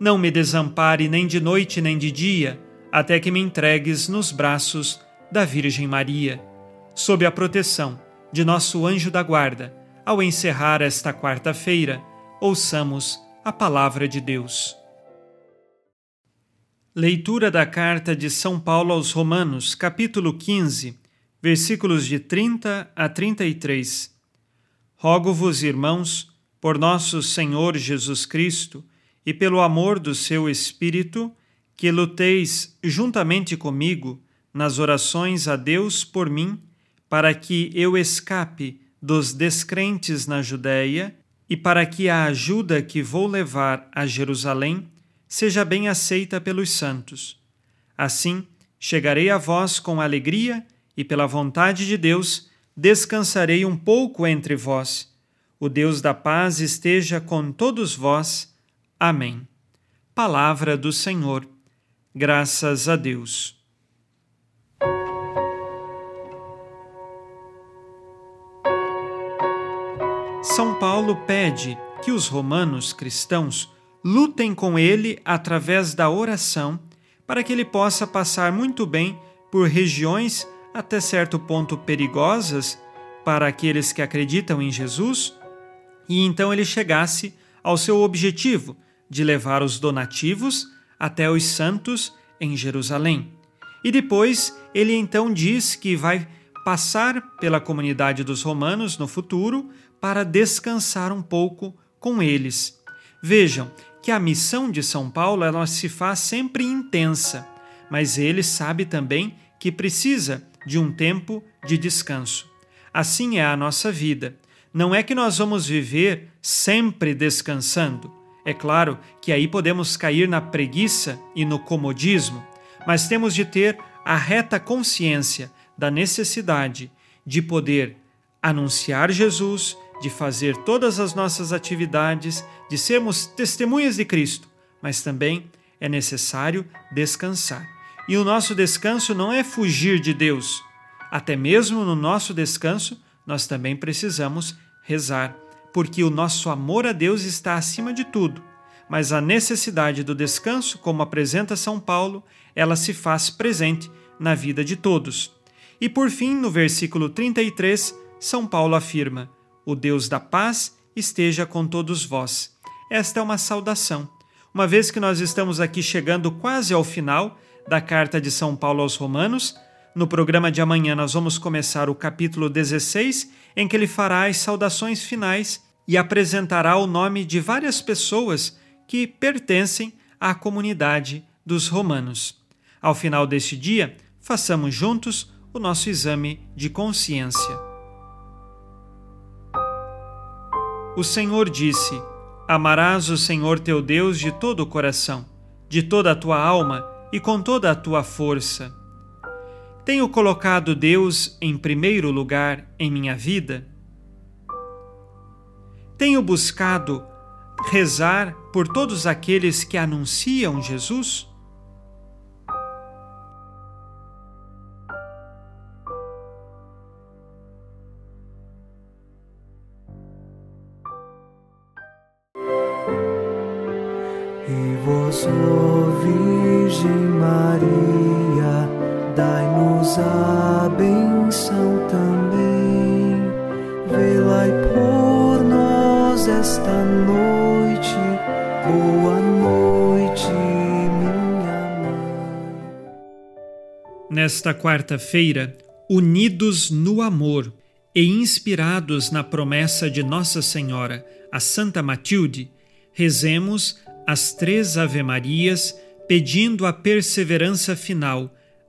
não me desampare nem de noite nem de dia, até que me entregues nos braços da Virgem Maria. Sob a proteção de nosso anjo da guarda, ao encerrar esta quarta-feira, ouçamos a palavra de Deus. Leitura da carta de São Paulo aos Romanos, capítulo 15, versículos de 30 a 33. Rogo-vos, irmãos, por nosso Senhor Jesus Cristo, e pelo amor do seu Espírito, que luteis juntamente comigo nas orações a Deus por mim, para que eu escape dos descrentes na Judéia e para que a ajuda que vou levar a Jerusalém seja bem aceita pelos santos. Assim, chegarei a vós com alegria e, pela vontade de Deus, descansarei um pouco entre vós. O Deus da paz esteja com todos vós Amém. Palavra do Senhor. Graças a Deus. São Paulo pede que os romanos cristãos lutem com ele através da oração para que ele possa passar muito bem por regiões até certo ponto perigosas para aqueles que acreditam em Jesus e então ele chegasse ao seu objetivo de levar os donativos até os santos em Jerusalém. E depois ele então diz que vai passar pela comunidade dos romanos no futuro para descansar um pouco com eles. Vejam que a missão de São Paulo ela se faz sempre intensa, mas ele sabe também que precisa de um tempo de descanso. Assim é a nossa vida. Não é que nós vamos viver sempre descansando. É claro que aí podemos cair na preguiça e no comodismo, mas temos de ter a reta consciência da necessidade de poder anunciar Jesus, de fazer todas as nossas atividades, de sermos testemunhas de Cristo, mas também é necessário descansar. E o nosso descanso não é fugir de Deus. Até mesmo no nosso descanso, nós também precisamos rezar porque o nosso amor a Deus está acima de tudo. Mas a necessidade do descanso, como apresenta São Paulo, ela se faz presente na vida de todos. E por fim, no versículo 33, São Paulo afirma: O Deus da paz esteja com todos vós. Esta é uma saudação. Uma vez que nós estamos aqui chegando quase ao final da carta de São Paulo aos Romanos, no programa de amanhã nós vamos começar o capítulo 16, em que ele fará as saudações finais e apresentará o nome de várias pessoas que pertencem à comunidade dos romanos. Ao final deste dia, façamos juntos o nosso exame de consciência. O Senhor disse: Amarás o Senhor teu Deus de todo o coração, de toda a tua alma e com toda a tua força. Tenho colocado Deus em primeiro lugar em minha vida? Tenho buscado rezar por todos aqueles que anunciam Jesus? E vós, Virgem Maria a benção também. Velai por nós esta noite, boa noite, minha mãe. Nesta quarta-feira, unidos no amor e inspirados na promessa de Nossa Senhora, a Santa Matilde, rezemos as três Ave-Marias pedindo a perseverança final